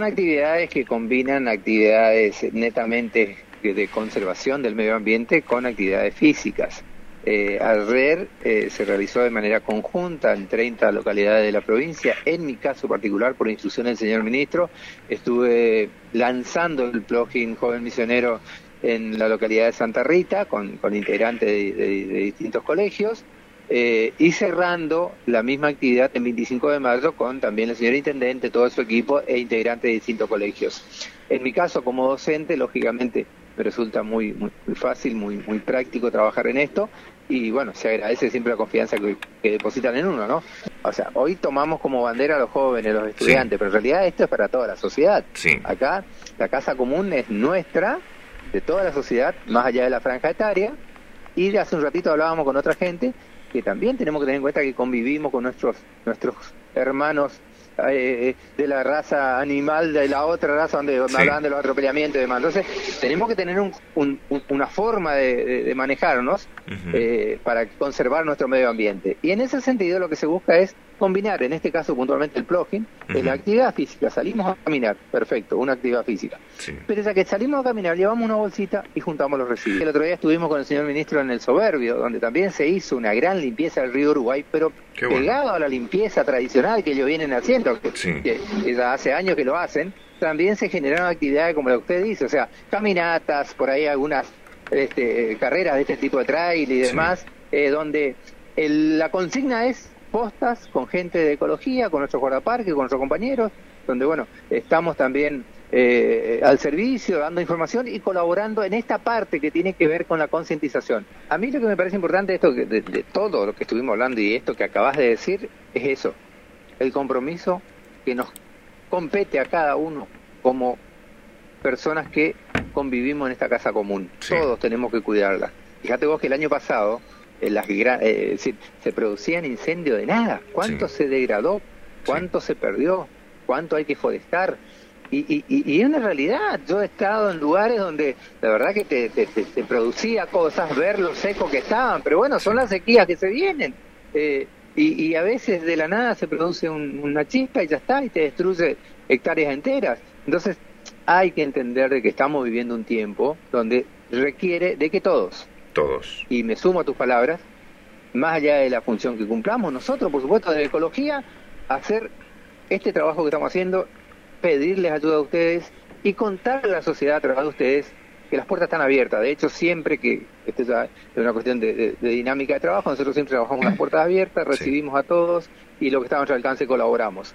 Son actividades que combinan actividades netamente de conservación del medio ambiente con actividades físicas. Eh, RER eh, se realizó de manera conjunta en 30 localidades de la provincia. En mi caso particular, por instrucción del señor ministro, estuve lanzando el plugin Joven Misionero en la localidad de Santa Rita con, integrantes de distintos colegios. Eh, y cerrando la misma actividad en 25 de marzo con también el señor intendente, todo su equipo e integrantes de distintos colegios. En mi caso, como docente, lógicamente me resulta muy, muy, fácil, muy, muy práctico trabajar en esto y bueno, se agradece siempre la confianza que, depositan en uno, ¿no? O sea, hoy tomamos como bandera a los jóvenes, a los estudiantes, pero en realidad esto es para toda la sociedad. Acá la casa común es nuestra, de toda la sociedad, más allá de la franja etaria, y hace un ratito hablábamos con otra gente que también tenemos que tener en cuenta que convivimos con nuestros, nuestros hermanos eh, de la raza animal de la otra raza donde hablaban de los atropellamientos y demás. Entonces, tenemos que tener un, una forma de, manejarnos eh, para conservar nuestro medio ambiente. Y en ese sentido, lo que se busca es combinar, en este caso puntualmente el plugin, la actividad física. Salimos a caminar, perfecto, una actividad física. Pero esa que salimos a caminar, llevamos una bolsita y juntamos los residuos. El otro día estuvimos con el señor ministro en el Soberbio, donde también se hizo una gran limpieza del río Uruguay, pero pegado a la limpieza tradicional que ellos vienen haciendo, que, hace años que lo hacen, también se generaron actividades como la que usted dice, o sea, caminatas, por ahí algunas este, carreras de este tipo de trail y demás, eh, donde la consigna es postas con gente de ecología, con nuestros guardaparques, con nuestros compañeros, donde bueno, estamos también eh, al servicio, dando información y colaborando en esta parte que tiene que ver con la concientización. A mí lo que me parece importante esto de, de, todo lo que estuvimos hablando y esto que acabas de decir es eso, el compromiso que nos compete a cada uno como personas que convivimos en esta casa común. Todos tenemos que cuidarla. Fíjate vos que el año pasado las eh, se producían incendios de nada. ¿Cuánto se degradó? ¿Cuánto se perdió? ¿Cuánto hay que forestar? Y, y, y, es una realidad. Yo he estado en lugares donde la verdad que te, te, producía cosas, ver lo seco que estaban, pero bueno, son las sequías que se vienen. Eh, y, a veces de la nada se produce una chispa y ya está, y te destruye hectáreas enteras. Entonces hay que entender de que estamos viviendo un tiempo donde requiere de que todos, y me sumo a tus palabras, más allá de la función que cumplamos nosotros, por supuesto, de ecología, hacer este trabajo que estamos haciendo, pedirles ayuda a ustedes y contarle a la sociedad a través de ustedes que las puertas están abiertas. De hecho, siempre que, esto es una cuestión de, dinámica de trabajo, nosotros siempre trabajamos las puertas abiertas, recibimos a todos y lo que está a nuestro alcance colaboramos.